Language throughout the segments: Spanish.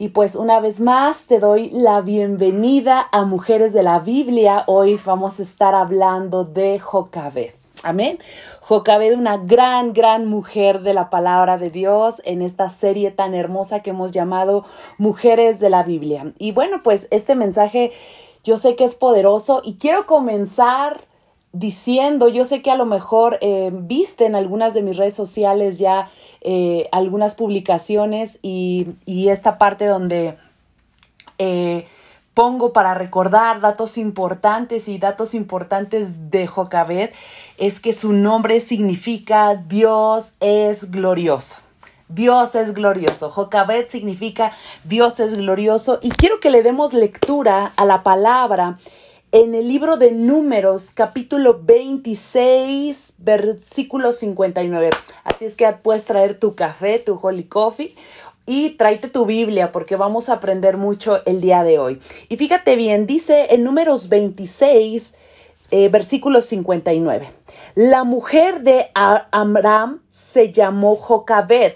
Y pues una vez más te doy la bienvenida a Mujeres de la Biblia. Hoy vamos a estar hablando de Jocabed. Amén. Jocabed, una gran, gran mujer de la palabra de Dios en esta serie tan hermosa que hemos llamado Mujeres de la Biblia. Y bueno, pues este mensaje yo sé que es poderoso y quiero comenzar diciendo, yo sé que a lo mejor eh, viste en algunas de mis redes sociales ya eh, algunas publicaciones y, esta parte donde eh, pongo para recordar datos importantes y datos importantes de Jocabed es que su nombre significa Dios es glorioso. Dios es glorioso. Jocabed significa Dios es glorioso. Y quiero que le demos lectura a la palabra en el libro de Números, capítulo 26, versículo 59. Así es que puedes traer tu café, tu holy coffee y tráete tu Biblia porque vamos a aprender mucho el día de hoy. Y fíjate bien, dice en Números 26, eh, versículo 59. La mujer de Amram se llamó Jocabed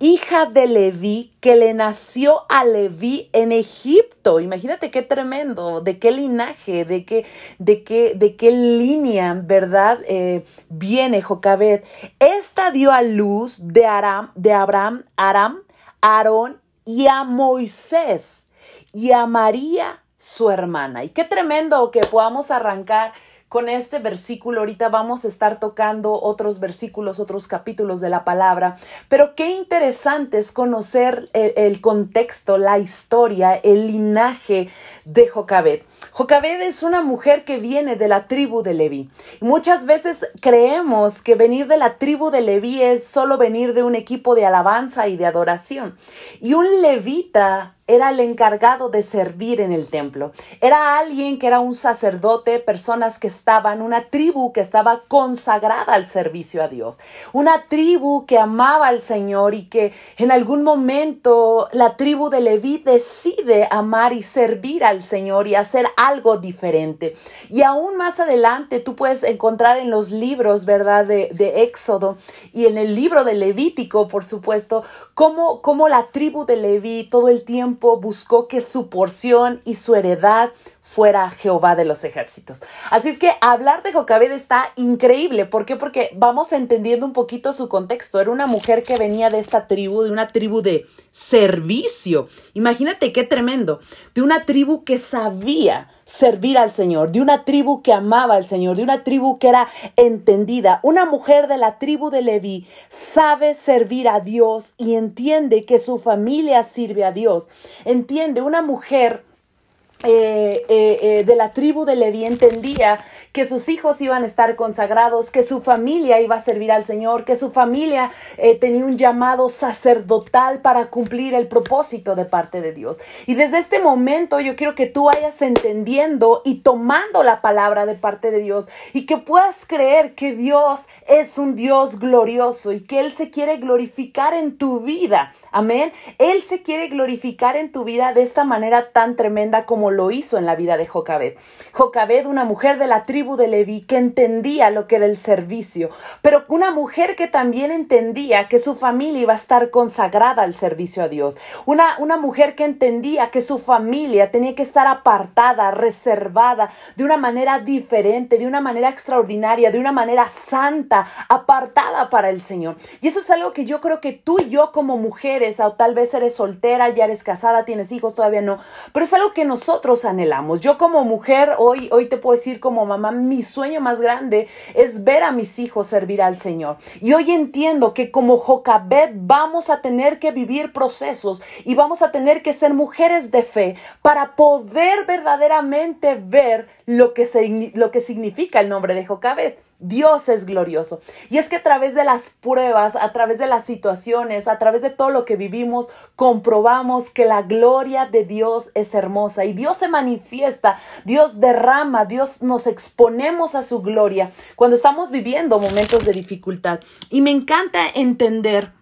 hija de Leví, que le nació a Leví en Egipto. Imagínate qué tremendo, de qué linaje, de qué, de qué, de qué línea, ¿verdad? Eh, viene Jocabed. Esta dio a luz de Aram, de Abraham, Aram, Aarón y a Moisés y a María, su hermana. Y qué tremendo que podamos arrancar con este versículo. Ahorita vamos a estar tocando otros versículos, otros capítulos de la palabra, pero qué interesante es conocer el, contexto, la historia, el linaje de Jocabed. Jocabed es una mujer que viene de la tribu de Leví. Muchas veces creemos que venir de la tribu de Leví es solo venir de un equipo de alabanza y de adoración. Y un levita era el encargado de servir en el templo. Era alguien que era un sacerdote, personas que estaban, una tribu que estaba consagrada al servicio a Dios. Una tribu que amaba al Señor y que en algún momento la tribu de Leví decide amar y servir al Señor y hacer algo diferente. Y aún más adelante tú puedes encontrar en los libros, ¿verdad?, de, de Éxodo y en el libro de Levítico, por supuesto, cómo, cómo la tribu de Leví todo el tiempo buscó que su porción y su heredad fuera Jehová de los ejércitos. Así es que hablar de Jocabed está increíble. ¿Por qué? Porque vamos entendiendo un poquito su contexto. Era una mujer que venía de esta tribu, de una tribu de servicio. Imagínate qué tremendo. De una tribu que sabía servir al Señor, de una tribu que amaba al Señor, de una tribu que era entendida. Una mujer de la tribu de Leví sabe servir a Dios y entiende que su familia sirve a Dios. Entiende, una mujer eh, eh, eh, de la tribu de Leví entendía que sus hijos iban a estar consagrados, que su familia iba a servir al Señor, que su familia tenía un llamado sacerdotal para cumplir el propósito de parte de Dios. Y desde este momento yo quiero que tú vayas entendiendo y tomando la palabra de parte de Dios y que puedas creer que Dios es un Dios glorioso y que Él se quiere glorificar en tu vida. Amén. Él se quiere glorificar en tu vida de esta manera tan tremenda como lo hizo en la vida de Jocabed. Jocabed, una mujer de la tribu de Leví que entendía lo que era el servicio, pero una mujer que también entendía que su familia iba a estar consagrada al servicio a Dios. Una, una mujer que entendía que su familia tenía que estar apartada, reservada, de una manera diferente, de una manera extraordinaria, de una manera santa, apartada para el Señor. Y eso es algo que yo creo que tú y yo como mujer o tal vez eres soltera, ya eres casada, tienes hijos, todavía no, pero es algo que nosotros anhelamos. Yo como mujer, hoy, hoy te puedo decir como mamá, mi sueño más grande es ver a mis hijos servir al Señor. Y hoy entiendo que como Jocabet vamos a tener que vivir procesos y vamos a tener que ser mujeres de fe para poder verdaderamente ver lo que, lo que significa el nombre de Jocabet. Dios es glorioso. Y es que a través de las pruebas, a través de las situaciones, a través de todo lo que vivimos, comprobamos que la gloria de Dios es hermosa y Dios se manifiesta, Dios derrama, Dios nos exponemos a su gloria cuando estamos viviendo momentos de dificultad. Y me encanta entender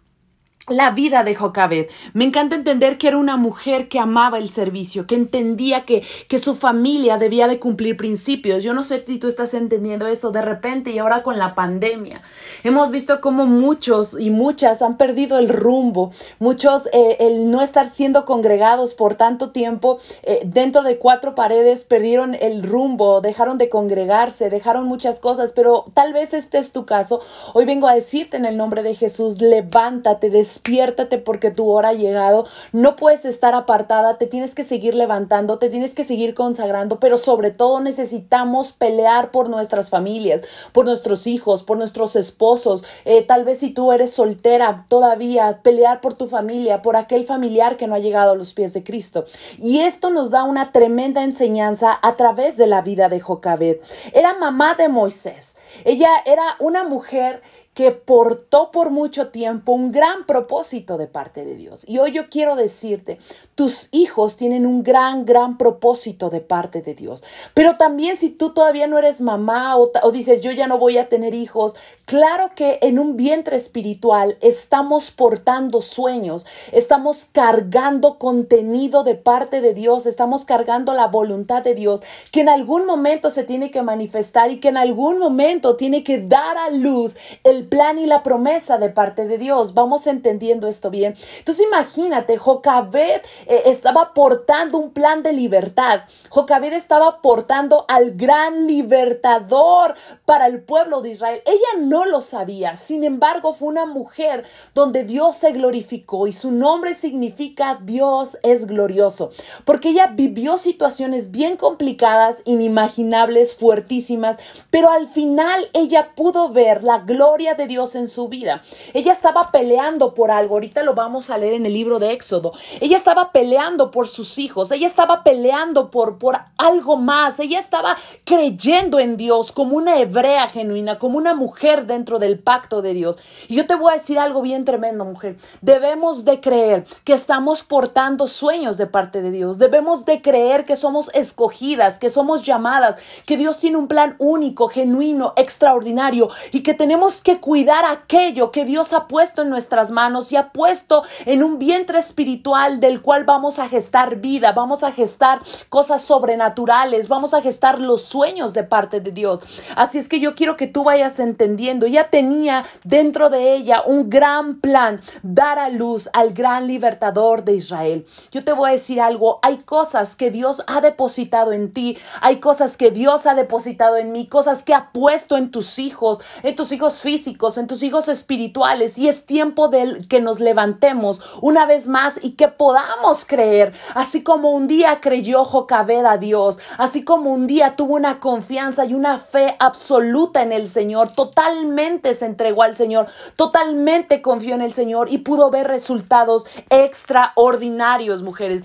la vida de Jocabed. Me encanta entender que era una mujer que amaba el servicio, que entendía que, que su familia debía de cumplir principios. Yo no sé si tú estás entendiendo eso de repente y ahora con la pandemia. Hemos visto cómo muchos y muchas han perdido el rumbo, muchos eh, el no estar siendo congregados por tanto tiempo eh, dentro de cuatro paredes perdieron el rumbo, dejaron de congregarse, dejaron muchas cosas, pero tal vez este es tu caso. Hoy vengo a decirte en el nombre de Jesús, levántate, despiértate porque tu hora ha llegado, no puedes estar apartada, te tienes que seguir levantando, te tienes que seguir consagrando, pero sobre todo necesitamos pelear por nuestras familias, por nuestros hijos, por nuestros esposos, eh, tal vez si tú eres soltera todavía, pelear por tu familia, por aquel familiar que no ha llegado a los pies de Cristo. Y esto nos da una tremenda enseñanza a través de la vida de Jocabed. Era mamá de Moisés. Ella era una mujer que portó por mucho tiempo un gran propósito de parte de Dios. Y hoy yo quiero decirte, tus hijos tienen un gran, gran propósito de parte de Dios. Pero también si tú todavía no eres mamá o, dices, yo ya no voy a tener hijos, claro que en un vientre espiritual estamos portando sueños, estamos cargando contenido de parte de Dios, estamos cargando la voluntad de Dios, que en algún momento se tiene que manifestar y que en algún momento tiene que dar a luz el plan y la promesa de parte de Dios. Vamos entendiendo esto bien. Entonces imagínate, Jocabed eh, estaba portando un plan de libertad. Jocabed estaba portando al gran libertador para el pueblo de Israel. Ella no lo sabía. Sin embargo, fue una mujer donde Dios se glorificó y su nombre significa Dios es glorioso. Porque ella vivió situaciones bien complicadas, inimaginables, fuertísimas, pero al final ella pudo ver la gloria de Dios en su vida. Ella estaba peleando por algo, ahorita lo vamos a leer en el libro de Éxodo. Ella estaba peleando por sus hijos, ella estaba peleando por, por algo más, ella estaba creyendo en Dios como una hebrea genuina, como una mujer dentro del pacto de Dios. Y yo te voy a decir algo bien tremendo, mujer. Debemos de creer que estamos portando sueños de parte de Dios. Debemos de creer que somos escogidas, que somos llamadas, que Dios tiene un plan único, genuino, extraordinario y que tenemos que cuidar aquello que Dios ha puesto en nuestras manos y ha puesto en un vientre espiritual del cual vamos a gestar vida, vamos a gestar cosas sobrenaturales, vamos a gestar los sueños de parte de Dios. Así es que yo quiero que tú vayas entendiendo, ella tenía dentro de ella un gran plan, dar a luz al gran libertador de Israel. Yo te voy a decir algo, hay cosas que Dios ha depositado en ti, hay cosas que Dios ha depositado en mí, cosas que ha puesto en tus hijos, en tus hijos físicos, en tus hijos espirituales y es tiempo de que nos levantemos una vez más y que podamos creer, así como un día creyó Jocabed a Dios, así como un día tuvo una confianza y una fe absoluta en el Señor, totalmente se entregó al Señor, totalmente confió en el Señor y pudo ver resultados extraordinarios, mujeres.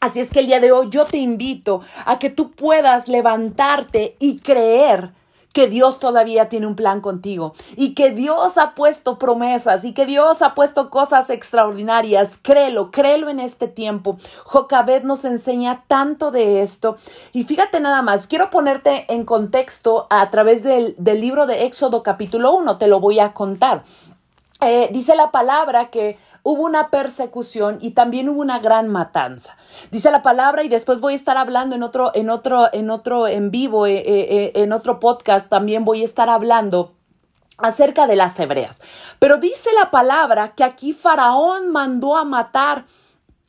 Así es que el día de hoy yo te invito a que tú puedas levantarte y creer que Dios todavía tiene un plan contigo y que Dios ha puesto promesas y que Dios ha puesto cosas extraordinarias. Créelo, créelo en este tiempo. Jocabed nos enseña tanto de esto. Y fíjate nada más, quiero ponerte en contexto a través del, libro de Éxodo capítulo 1, te lo voy a contar. Eh, dice la palabra que hubo una persecución y también hubo una gran matanza. Dice la palabra y después voy a estar hablando en otro, en otro, en otro en vivo, eh, eh, eh, en otro podcast, también voy a estar hablando acerca de las hebreas. Pero dice la palabra que aquí Faraón mandó a matar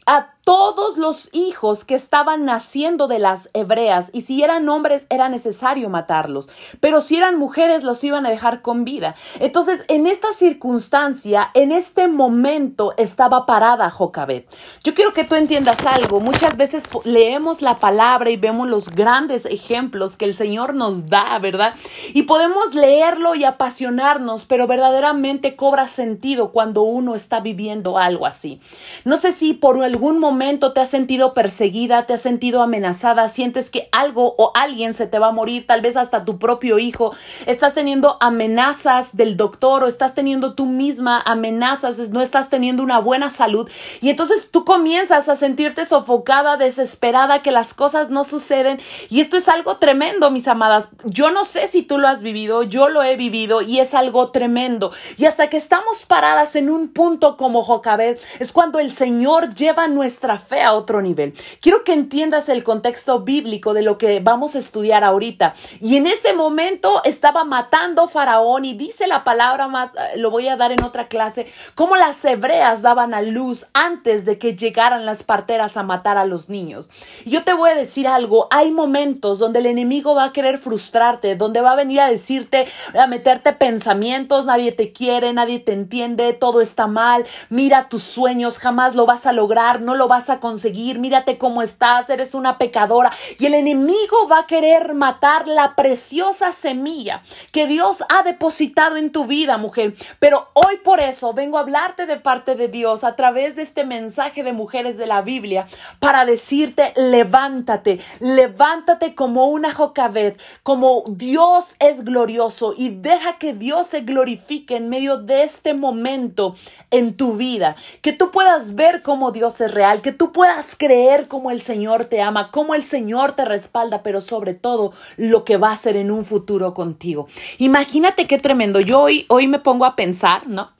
a todos los hijos que estaban naciendo de las hebreas y si eran hombres era necesario matarlos, pero si eran mujeres los iban a dejar con vida. Entonces, en esta circunstancia, en este momento estaba parada Jocabed. Yo quiero que tú entiendas algo. Muchas veces leemos la palabra y vemos los grandes ejemplos que el Señor nos da, ¿verdad? Y podemos leerlo y apasionarnos, pero verdaderamente cobra sentido cuando uno está viviendo algo así. No sé si por algún momento te has sentido perseguida, te has sentido amenazada, sientes que algo o alguien se te va a morir, tal vez hasta tu propio hijo, estás teniendo amenazas del doctor o estás teniendo tú misma amenazas, no estás teniendo una buena salud y entonces tú comienzas a sentirte sofocada, desesperada, que las cosas no suceden y esto es algo tremendo, mis amadas. Yo no sé si tú lo has vivido, yo lo he vivido y es algo tremendo. Y hasta que estamos paradas en un punto como Jocabed, es cuando el Señor lleva nuestra fe a otro nivel. Quiero que entiendas el contexto bíblico de lo que vamos a estudiar ahorita. Y en ese momento estaba matando Faraón y dice la palabra más, eh, lo voy a dar en otra clase, cómo las hebreas daban a luz antes de que llegaran las parteras a matar a los niños. Yo te voy a decir algo, hay momentos donde el enemigo va a querer frustrarte, donde va a venir a decirte, a meterte pensamientos, nadie te quiere, nadie te entiende, todo está mal, mira tus sueños, jamás lo vas a lograr, no lo vas a conseguir, mírate cómo estás, eres una pecadora. Y el enemigo va a querer matar la preciosa semilla que Dios ha depositado en tu vida, mujer. Pero hoy por eso vengo a hablarte de parte de Dios a través de este mensaje de mujeres de la Biblia para decirte, levántate, levántate como una Jocabet, como Dios es glorioso y deja que Dios se glorifique en medio de este momento en tu vida, que tú puedas ver cómo Dios es real, que tú puedas creer cómo el Señor te ama, cómo el Señor te respalda, pero sobre todo lo que va a hacer en un futuro contigo. Imagínate qué tremendo. Yo hoy, hoy me pongo a pensar, ¿no?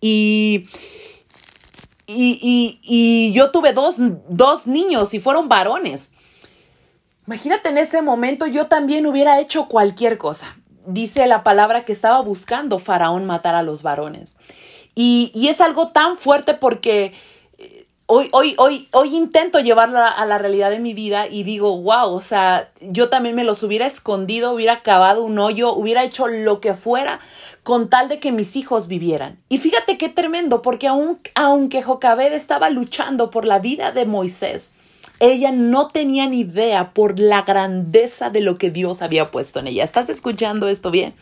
Y, y, y, yo tuve dos, dos niños y fueron varones. Imagínate en ese momento yo también hubiera hecho cualquier cosa. Dice la palabra que estaba buscando Faraón matar a los varones. Y, es algo tan fuerte porque hoy, hoy, hoy, hoy intento llevarla a la realidad de mi vida y digo, wow, o sea, yo también me los hubiera escondido, hubiera cavado un hoyo, hubiera hecho lo que fuera con tal de que mis hijos vivieran. Y fíjate qué tremendo, porque aun, aunque Jocabed estaba luchando por la vida de Moisés, ella no tenía ni idea por la grandeza de lo que Dios había puesto en ella. ¿Estás escuchando esto bien?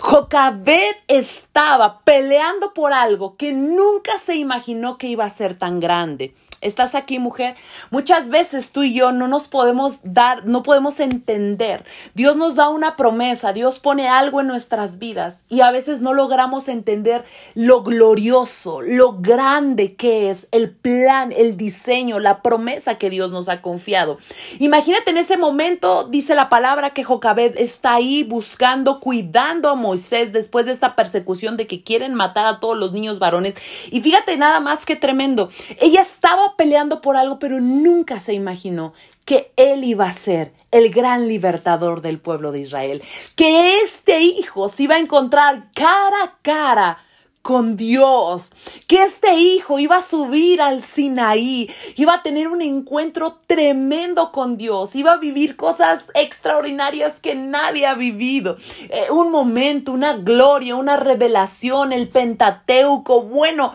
Jocabed estaba peleando por algo que nunca se imaginó que iba a ser tan grande. ¿Estás aquí, mujer? Muchas veces tú y yo no nos podemos dar, no podemos entender. Dios nos da una promesa, Dios pone algo en nuestras vidas y a veces no logramos entender lo glorioso, lo grande que es el plan, el diseño, la promesa que Dios nos ha confiado. Imagínate en ese momento, dice la palabra que Jocabed está ahí buscando, cuidando a Moisés después de esta persecución de que quieren matar a todos los niños varones. Y fíjate nada más que tremendo. Ella estaba peleando por algo, pero nunca se imaginó que él iba a ser el gran libertador del pueblo de Israel, que este hijo se iba a encontrar cara a cara con Dios, que este hijo iba a subir al Sinaí, iba a tener un encuentro tremendo con Dios, iba a vivir cosas extraordinarias que nadie ha vivido, eh, un momento, una gloria, una revelación, el Pentateuco, bueno,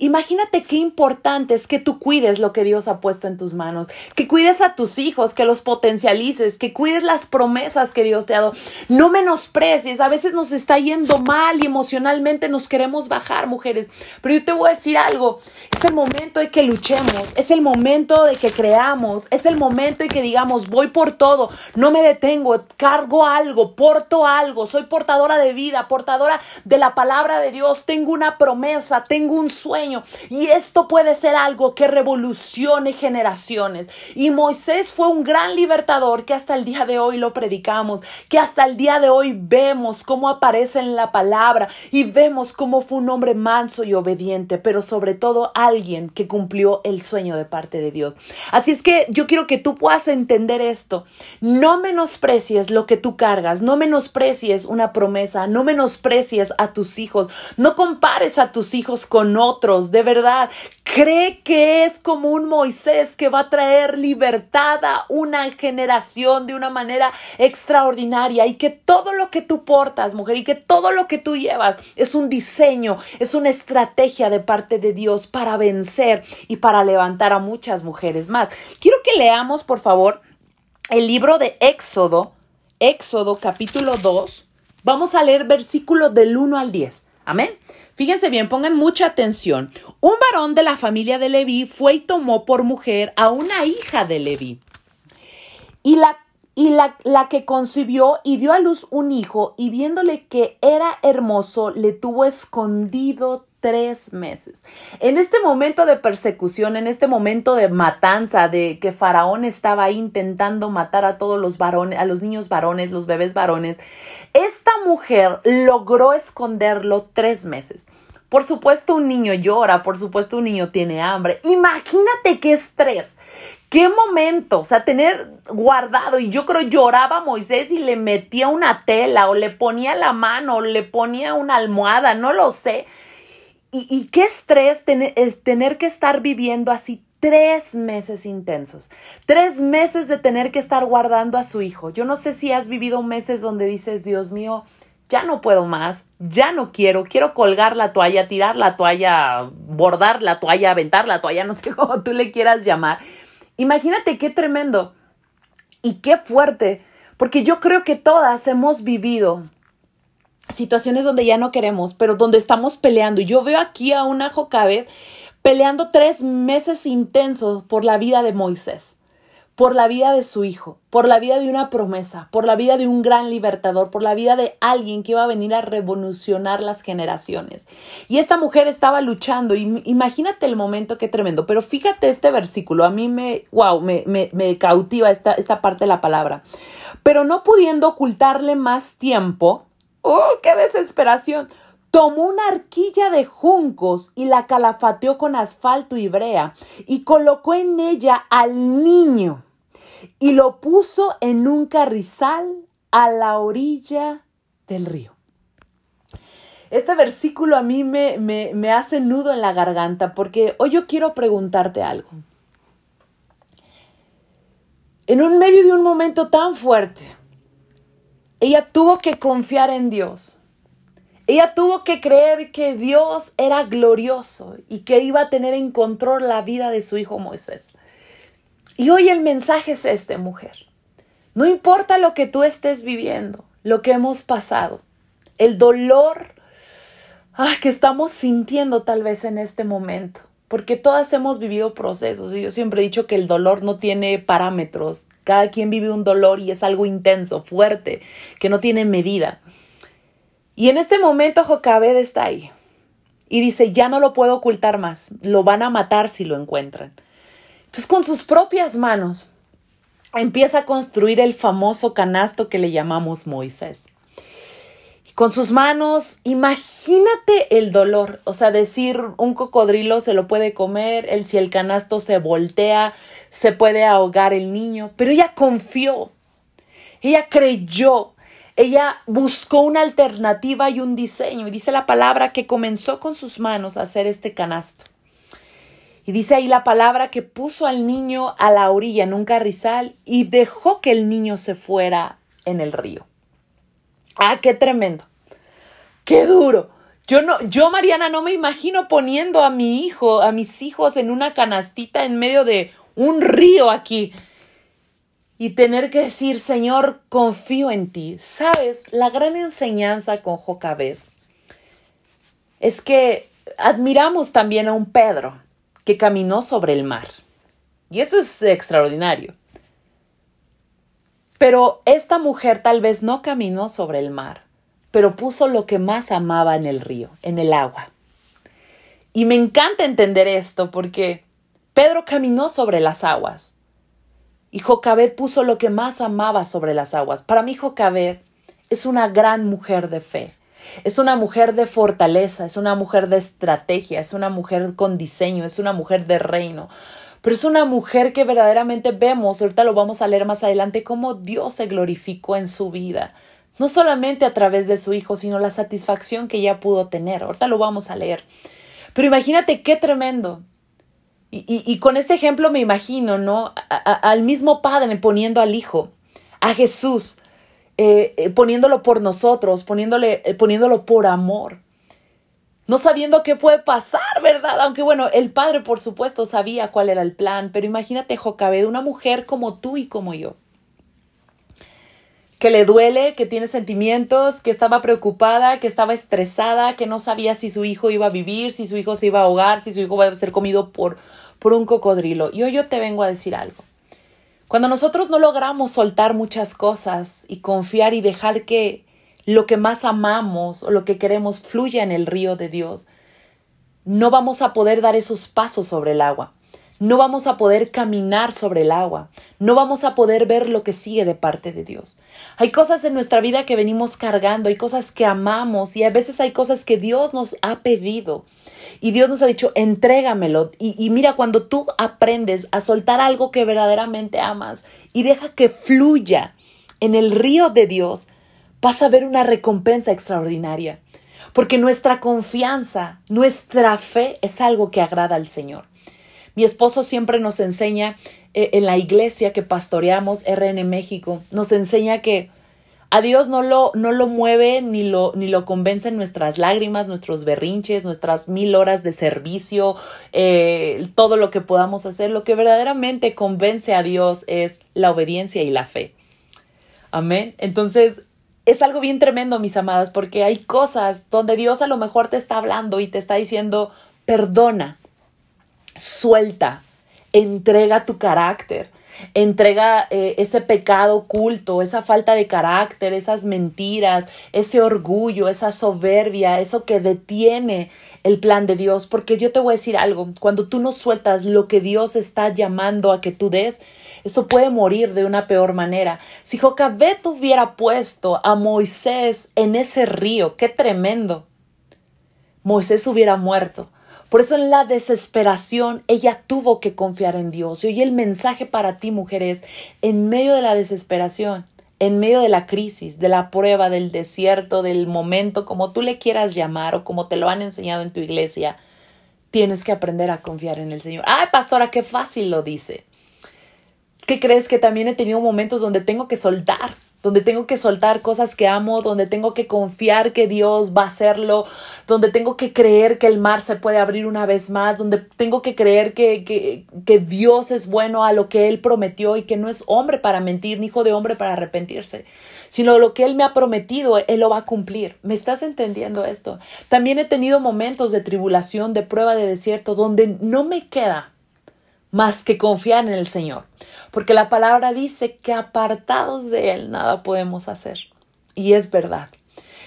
Imagínate qué importante es que tú cuides lo que Dios ha puesto en tus manos, que cuides a tus hijos, que los potencialices, que cuides las promesas que Dios te ha dado. No menosprecies, a veces nos está yendo mal y emocionalmente nos queremos bajar, mujeres. Pero yo te voy a decir algo, es el momento de que luchemos, es el momento de que creamos, es el momento de que digamos, voy por todo, no me detengo, cargo algo, porto algo, soy portadora de vida, portadora de la palabra de Dios, tengo una promesa, tengo un sueño y esto puede ser algo que revolucione generaciones. Y Moisés fue un gran libertador que hasta el día de hoy lo predicamos, que hasta el día de hoy vemos cómo aparece en la palabra y vemos cómo fue un hombre manso y obediente, pero sobre todo alguien que cumplió el sueño de parte de Dios. Así es que yo quiero que tú puedas entender esto. No menosprecies lo que tú cargas, no menosprecies una promesa, no menosprecies a tus hijos, no compares a tus hijos con otros de verdad. Cree que es como un Moisés que va a traer libertad a una generación de una manera extraordinaria y que todo lo que tú portas, mujer, y que todo lo que tú llevas es un diseño, es una estrategia de parte de Dios para vencer y para levantar a muchas mujeres más. Quiero que leamos, por favor, el libro de Éxodo, Éxodo capítulo 2. Vamos a leer versículos del 1 al 10. Amén. Fíjense bien, pongan mucha atención. Un varón de la familia de Leví fue y tomó por mujer a una hija de Leví. Y la y la, la, que concibió y dio a luz un hijo, y viéndole que era hermoso, le tuvo escondido tres meses. En este momento de persecución, en este momento de matanza, de que Faraón estaba intentando matar a todos los varones, a los niños varones, los bebés varones, esta mujer logró esconderlo tres meses. Por supuesto un niño llora, por supuesto un niño tiene hambre. Imagínate qué estrés, qué momento, o sea, tener guardado y yo creo lloraba Moisés y le metía una tela o le ponía la mano o le ponía una almohada, no lo sé y, qué estrés tener, que estar viviendo así tres meses intensos, tres meses de tener que estar guardando a su hijo. Yo no sé si has vivido meses donde dices, Dios mío, ya no puedo más, ya no quiero, quiero colgar la toalla, tirar la toalla, bordar la toalla, aventar la toalla, no sé cómo tú le quieras llamar. Imagínate qué tremendo y qué fuerte, porque yo creo que todas hemos vivido situaciones donde ya no queremos, pero donde estamos peleando. Y yo veo aquí a una Jocabed peleando tres meses intensos por la vida de Moisés, por la vida de su hijo, por la vida de una promesa, por la vida de un gran libertador, por la vida de alguien que iba a venir a revolucionar las generaciones. Y esta mujer estaba luchando, y imagínate el momento, qué tremendo. Pero fíjate este versículo, a mí me, wow, me, me, me cautiva esta, esta parte de la palabra. Pero no pudiendo ocultarle más tiempo, ¡Oh, qué desesperación! Tomó una arquilla de juncos y la calafateó con asfalto y brea y colocó en ella al niño y lo puso en un carrizal a la orilla del río. Este versículo a mí me, me, me hace nudo en la garganta porque hoy yo quiero preguntarte algo. En un medio de un momento tan fuerte, ella tuvo que confiar en Dios. Ella tuvo que creer que Dios era glorioso y que iba a tener en control la vida de su hijo Moisés. Y hoy el mensaje es este, mujer. No importa lo que tú estés viviendo, lo que hemos pasado, el dolor ah, que estamos sintiendo tal vez en este momento porque todas hemos vivido procesos y yo siempre he dicho que el dolor no tiene parámetros, cada quien vive un dolor y es algo intenso, fuerte, que no tiene medida. Y en este momento Jocabed está ahí y dice, ya no lo puedo ocultar más, lo van a matar si lo encuentran. Entonces con sus propias manos empieza a construir el famoso canasto que le llamamos Moisés con sus manos. Imagínate el dolor, o sea, decir un cocodrilo se lo puede comer, el, si el canasto se voltea, se puede ahogar el niño, pero ella confió, ella creyó, ella buscó una alternativa y un diseño, y dice la palabra que comenzó con sus manos a hacer este canasto. Y dice ahí la palabra que puso al niño a la orilla en un carrizal y dejó que el niño se fuera en el río. Ah, qué tremendo. Qué duro. Yo no, yo Mariana no me imagino poniendo a mi hijo, a mis hijos en una canastita en medio de un río aquí y tener que decir, Señor, confío en ti. Sabes, la gran enseñanza con Jocabed es que admiramos también a un Pedro que caminó sobre el mar. Y eso es extraordinario. Pero esta mujer tal vez no caminó sobre el mar, pero puso lo que más amaba en el río, en el agua. Y me encanta entender esto porque Pedro caminó sobre las aguas y Jocabed puso lo que más amaba sobre las aguas. Para mí Jocabed es una gran mujer de fe. Es una mujer de fortaleza, es una mujer de estrategia, es una mujer con diseño, es una mujer de reino, pero es una mujer que verdaderamente vemos, ahorita lo vamos a leer más adelante, cómo Dios se glorificó en su vida, no solamente a través de su hijo, sino la satisfacción que ella pudo tener. Ahorita lo vamos a leer. Pero imagínate qué tremendo. Y, con este ejemplo me imagino, ¿no? al mismo Padre poniendo al Hijo, a Jesús, eh, eh, poniéndolo por nosotros, poniéndole, eh, poniéndolo por amor no sabiendo qué puede pasar, ¿verdad? Aunque bueno, el padre por supuesto sabía cuál era el plan, pero imagínate Jocabed, una mujer como tú y como yo, que le duele, que tiene sentimientos, que estaba preocupada, que estaba estresada, que no sabía si su hijo iba a vivir, si su hijo se iba a ahogar, si su hijo iba a ser comido por, por un cocodrilo. Y hoy yo te vengo a decir algo. Cuando nosotros no logramos soltar muchas cosas y confiar y dejar que lo que más amamos o lo que queremos fluya en el río de Dios, no vamos a poder dar esos pasos sobre el agua no vamos a poder caminar sobre el agua, no vamos a poder ver lo que sigue de parte de Dios. Hay cosas en nuestra vida que venimos cargando, hay cosas que amamos y a veces hay cosas que Dios nos ha pedido. Y Dios nos ha dicho, entrégamelo. Y, y mira, cuando tú aprendes a soltar algo que verdaderamente amas y deja que fluya en el río de Dios, vas a ver una recompensa extraordinaria. Porque nuestra confianza, nuestra fe es algo que agrada al Señor. Mi esposo siempre nos enseña eh, en la iglesia que pastoreamos, RN México, nos enseña que a Dios no lo, no lo mueve ni lo, ni lo convencen nuestras lágrimas, nuestros berrinches, nuestras mil horas de servicio, eh, todo lo que podamos hacer. Lo que verdaderamente convence a Dios es la obediencia y la fe. Amén. Entonces, es algo bien tremendo, mis amadas, porque hay cosas donde Dios a lo mejor te está hablando y te está diciendo, perdona, suelta, entrega tu carácter, entrega eh, ese pecado oculto, esa falta de carácter, esas mentiras, ese orgullo, esa soberbia, eso que detiene el plan de Dios, porque yo te voy a decir algo, cuando tú no sueltas lo que Dios está llamando a que tú des, eso puede morir de una peor manera. Si Jocabet hubiera puesto a Moisés en ese río, qué tremendo. Moisés hubiera muerto. Por eso en la desesperación ella tuvo que confiar en Dios. Y hoy el mensaje para ti, mujeres, en medio de la desesperación, en medio de la crisis, de la prueba, del desierto, del momento, como tú le quieras llamar o como te lo han enseñado en tu iglesia, tienes que aprender a confiar en el Señor. Ay, pastora, qué fácil lo dice. ¿Qué crees que también he tenido momentos donde tengo que soltar? Donde tengo que soltar cosas que amo, donde tengo que confiar que Dios va a hacerlo, donde tengo que creer que el mar se puede abrir una vez más, donde tengo que creer que, que, que Dios es bueno a lo que Él prometió y que no es hombre para mentir, ni hijo de hombre para arrepentirse, sino lo que Él me ha prometido, Él lo va a cumplir. ¿Me estás entendiendo esto? También he tenido momentos de tribulación, de prueba de desierto, donde no me queda más que confiar en el Señor. Porque la palabra dice que apartados de Él nada podemos hacer. Y es verdad.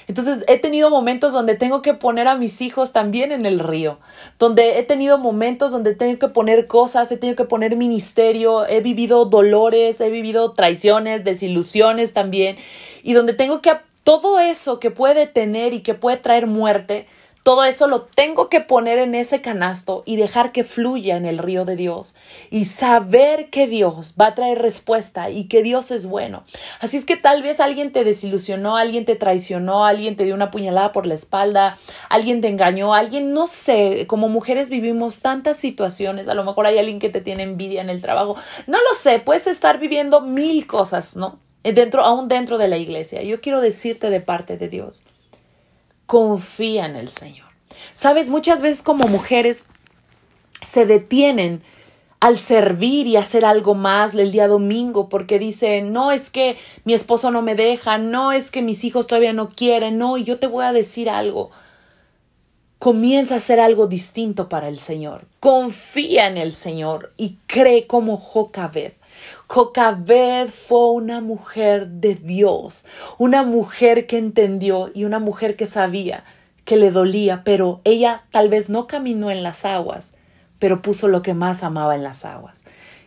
Entonces he tenido momentos donde tengo que poner a mis hijos también en el río, donde he tenido momentos donde tengo que poner cosas, he tenido que poner ministerio, he vivido dolores, he vivido traiciones, desilusiones también, y donde tengo que todo eso que puede tener y que puede traer muerte, todo eso lo tengo que poner en ese canasto y dejar que fluya en el río de Dios y saber que Dios va a traer respuesta y que Dios es bueno. Así es que tal vez alguien te desilusionó, alguien te traicionó, alguien te dio una puñalada por la espalda, alguien te engañó, alguien, no sé, como mujeres vivimos tantas situaciones, a lo mejor hay alguien que te tiene envidia en el trabajo, no lo sé, puedes estar viviendo mil cosas, ¿no? Dentro, aún dentro de la iglesia. Yo quiero decirte de parte de Dios confía en el Señor. Sabes, muchas veces como mujeres se detienen al servir y hacer algo más el día domingo porque dicen, no es que mi esposo no me deja, no es que mis hijos todavía no quieren, no, y yo te voy a decir algo. Comienza a hacer algo distinto para el Señor. Confía en el Señor y cree como Jocabed. Jocabed fue una mujer de Dios, una mujer que entendió y una mujer que sabía que le dolía, pero ella tal vez no caminó en las aguas, pero puso lo que más amaba en las aguas.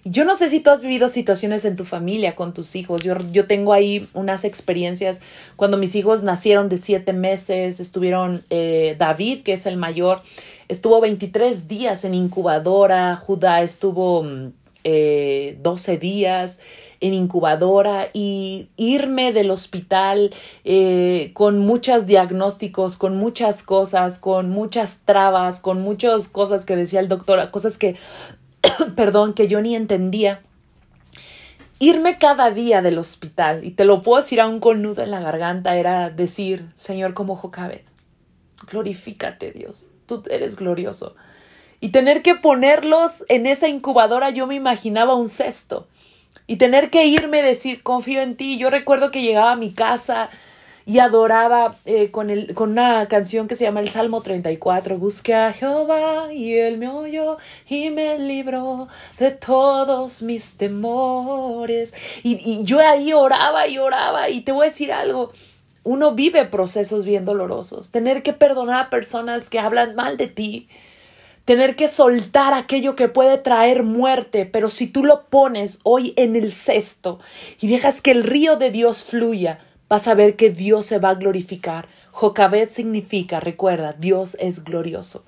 Yo no sé si tú has vivido situaciones en tu familia con tus hijos. Yo, yo tengo ahí unas experiencias cuando mis hijos nacieron de siete meses, estuvieron eh, David, que es el mayor, estuvo 23 días en incubadora, Judá estuvo mm, eh, 12 días en incubadora y irme del hospital eh, con muchos diagnósticos, con muchas cosas, con muchas trabas, con muchas cosas que decía el doctor, cosas que, perdón, que yo ni entendía. Irme cada día del hospital, y te lo puedo decir aún con nudo en la garganta, era decir, Señor, como Jocabed, glorifícate Dios, tú eres glorioso y tener que ponerlos en esa incubadora, yo me imaginaba un cesto. y tener que irme decir, confío en ti. Yo recuerdo que llegaba a mi casa y adoraba eh, con, el, con una canción que se llama el Salmo 34. Busqué a Jehová y él me oyó y me libró de todos mis temores. Y, y yo ahí oraba y oraba y te voy a decir algo. Uno vive procesos bien dolorosos. Tener que perdonar a personas que hablan mal de ti. Tener que soltar aquello que puede traer muerte, pero si tú lo pones hoy en el cesto y dejas que el río de Dios fluya, vas a ver que Dios se va a glorificar. Jocabet significa, recuerda, Dios es glorioso.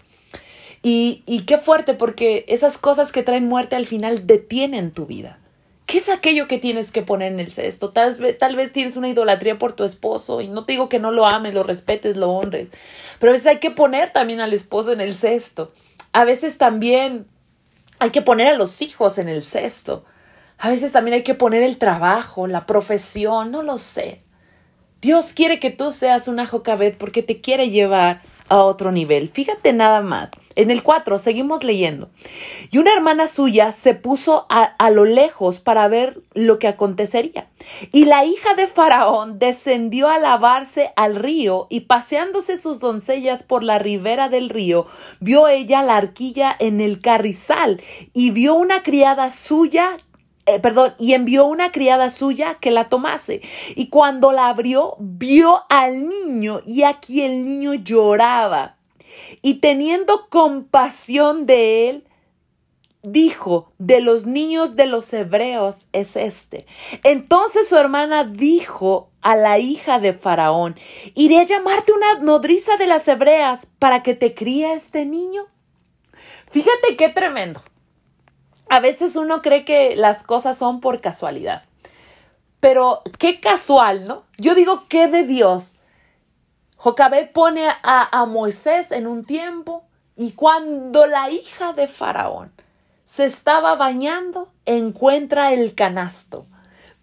Y, y qué fuerte, porque esas cosas que traen muerte al final detienen tu vida. ¿Qué es aquello que tienes que poner en el cesto? Tal vez, tal vez tienes una idolatría por tu esposo y no te digo que no lo ames, lo respetes, lo honres, pero a veces hay que poner también al esposo en el cesto. A veces también hay que poner a los hijos en el cesto. A veces también hay que poner el trabajo, la profesión, no lo sé. Dios quiere que tú seas una Jocabet porque te quiere llevar a otro nivel. Fíjate nada más. En el 4 seguimos leyendo. Y una hermana suya se puso a, a, lo lejos para ver lo que acontecería. Y la hija de Faraón descendió a lavarse al río y paseándose sus doncellas por la ribera del río, vio ella la arquilla en el carrizal y vio una criada suya eh, perdón, y envió una criada suya que la tomase. Y cuando la abrió, vio al niño y aquí el niño lloraba. Y teniendo compasión de él, dijo, de los niños de los hebreos es este. Entonces su hermana dijo a la hija de Faraón, iré a llamarte una nodriza de las hebreas para que te críe este niño. Fíjate qué tremendo a veces uno cree que las cosas son por casualidad. Pero qué casual, ¿no? Yo digo, ¿qué de Dios? Jocabet pone a, a, Moisés en un tiempo y cuando la hija de Faraón se estaba bañando, encuentra el canasto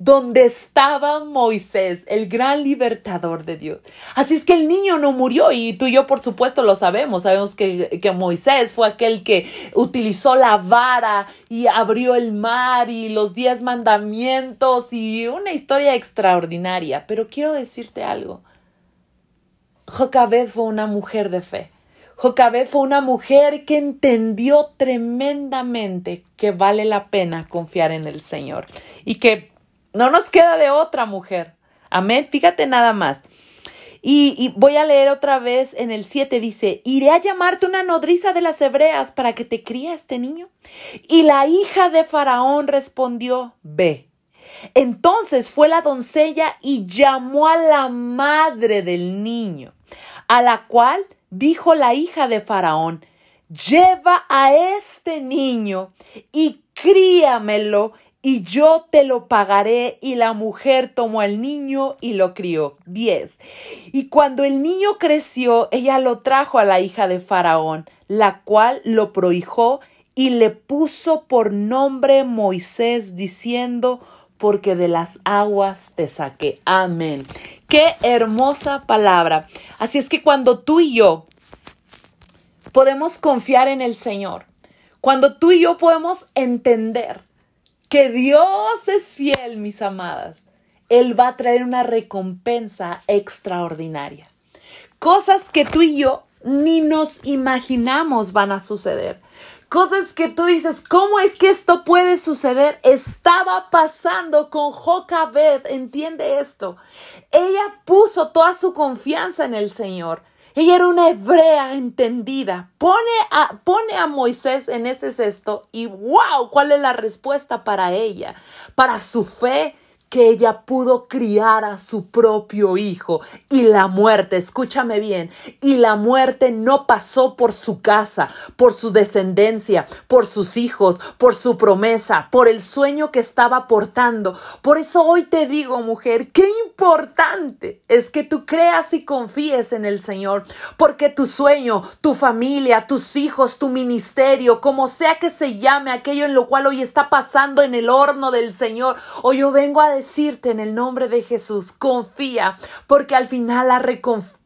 donde estaba Moisés, el gran libertador de Dios. Así es que el niño no murió y tú y yo por supuesto lo sabemos, sabemos que, que, Moisés fue aquel que utilizó la vara y abrió el mar y los diez mandamientos y una historia extraordinaria. Pero quiero decirte algo, Jocabed fue una mujer de fe. Jocabed fue una mujer que entendió tremendamente que vale la pena confiar en el Señor y que no nos queda de otra mujer. Amén. Fíjate nada más. Y, y, voy a leer otra vez en el 7, dice, iré a llamarte una nodriza de las hebreas para que te críe este niño. Y la hija de Faraón respondió, ve. Entonces fue la doncella y llamó a la madre del niño, a la cual dijo la hija de Faraón, lleva a este niño y críamelo y yo te lo pagaré. Y la mujer tomó al niño y lo crió. 10. Y cuando el niño creció, ella lo trajo a la hija de Faraón, la cual lo prohijó y le puso por nombre Moisés, diciendo, porque de las aguas te saqué. Amén. Qué hermosa palabra. Así es que cuando tú y yo podemos confiar en el Señor, cuando tú y yo podemos entender que Dios es fiel, mis amadas, Él va a traer una recompensa extraordinaria. Cosas que tú y yo ni nos imaginamos van a suceder. Cosas que tú dices, ¿cómo es que esto puede suceder? Estaba pasando con Jocabed, entiende esto. Ella puso toda su confianza en el Señor. Ella era una hebrea entendida. Pone a, pone a Moisés en ese cesto y wow, ¿cuál es la respuesta para ella? Para su fe que ella pudo criar a su propio hijo y la muerte, escúchame bien, y la muerte no pasó por su casa, por su descendencia, por sus hijos, por su promesa, por el sueño que estaba portando. Por eso hoy te digo, mujer, qué importante es que tú creas y confíes en el Señor, porque tu sueño, tu familia, tus hijos, tu ministerio, como sea que se llame aquello en lo cual hoy está pasando en el horno del Señor, hoy yo vengo a decir decirte en el nombre de Jesús, confía, porque al final la recompensa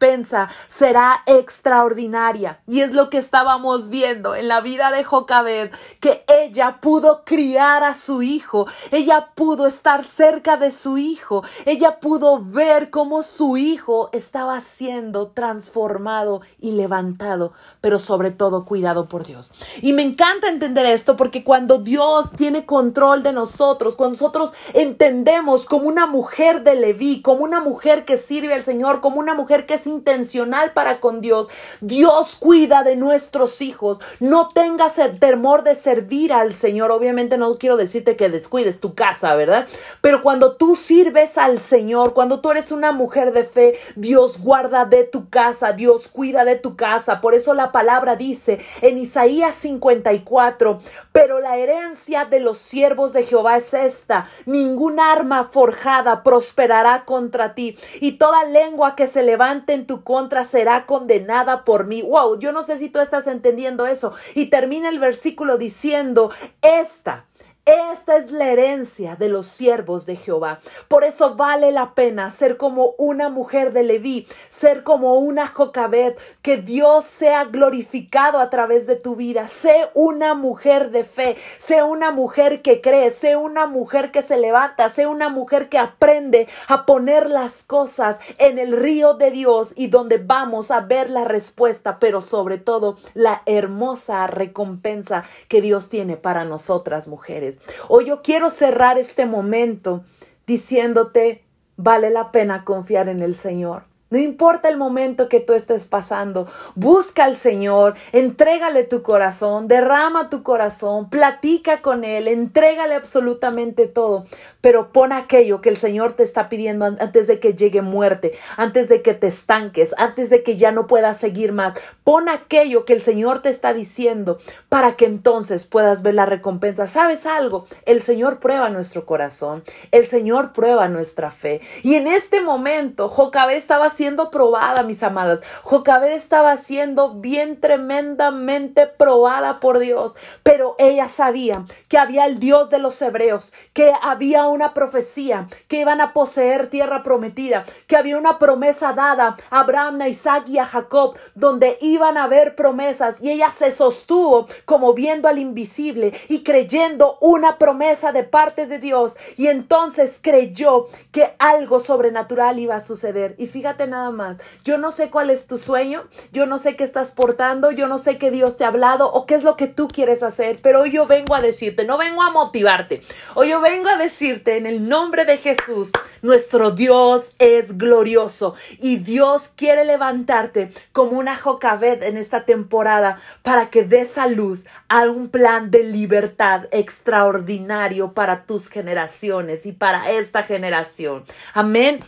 será extraordinaria. Y es lo que estábamos viendo en la vida de Jocabed, que ella pudo criar a su hijo, ella pudo estar cerca de su hijo, ella pudo ver cómo su hijo estaba siendo transformado y levantado, pero sobre todo cuidado por Dios. Y me encanta entender esto porque cuando Dios tiene control de nosotros, cuando nosotros entendemos como una mujer de Leví, como una mujer que sirve al Señor, como una mujer que es intencional para con Dios, Dios cuida de nuestros hijos. No tengas el temor de servir al Señor. Obviamente no quiero decirte que descuides tu casa, ¿verdad? Pero cuando tú sirves al Señor, cuando tú eres una mujer de fe, Dios guarda de tu casa, Dios cuida de tu casa. Por eso la palabra dice en Isaías 54, pero la herencia de los siervos de Jehová es esta, ningún arma forjada prosperará contra ti y toda lengua que se levante en tu contra será condenada por mí. Wow, yo no sé si tú estás entendiendo eso. Y termina el versículo diciendo, esta esta es la herencia de los siervos de Jehová. Por eso vale la pena ser como una mujer de Leví, ser como una Jocabed, que Dios sea glorificado a través de tu vida. Sé una mujer de fe, sé una mujer que cree, sé una mujer que se levanta, sé una mujer que aprende a poner las cosas en el río de Dios y donde vamos a ver la respuesta, pero sobre todo la hermosa recompensa que Dios tiene para nosotras mujeres. Hoy yo quiero cerrar este momento diciéndote, vale la pena confiar en el Señor. No importa el momento que tú estés pasando, busca al Señor, entrégale tu corazón, derrama tu corazón, platica con Él, entrégale absolutamente todo, pero pon aquello que el Señor te está pidiendo antes de que llegue muerte, antes de que te estanques, antes de que ya no puedas seguir más. Pon aquello que el Señor te está diciendo para que entonces puedas ver la recompensa. ¿Sabes algo? El Señor prueba nuestro corazón, el Señor prueba nuestra fe. Y en este momento, Jocabé estaba siendo probada, mis amadas. Jocabed estaba siendo bien tremendamente probada por Dios, pero ella sabía que había el Dios de los hebreos, que había una profecía, que iban a poseer tierra prometida, que había una promesa dada a Abraham, a Isaac y a Jacob, donde iban a haber promesas y ella se sostuvo como viendo al invisible y creyendo una promesa de parte de Dios y entonces creyó que algo sobrenatural iba a suceder. Y fíjate nada más. Yo no sé cuál es tu sueño, yo no sé qué estás portando, yo no sé qué Dios te ha hablado o qué es lo que tú quieres hacer, pero hoy yo vengo a decirte, no vengo a motivarte, hoy yo vengo a decirte en el nombre de Jesús, nuestro Dios es glorioso y Dios quiere levantarte como una Jocabed en esta temporada para que des a luz a un plan de libertad extraordinario para tus generaciones y para esta generación. Amén.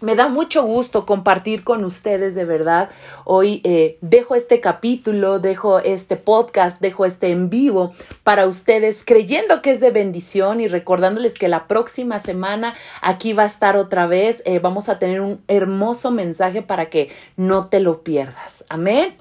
Me da mucho gusto compartir con ustedes de verdad. Hoy eh, dejo este capítulo, dejo este podcast, dejo este en vivo para ustedes, creyendo que es de bendición y recordándoles que la próxima semana aquí va a estar otra vez. Eh, vamos a tener un hermoso mensaje para que no te lo pierdas. Amén.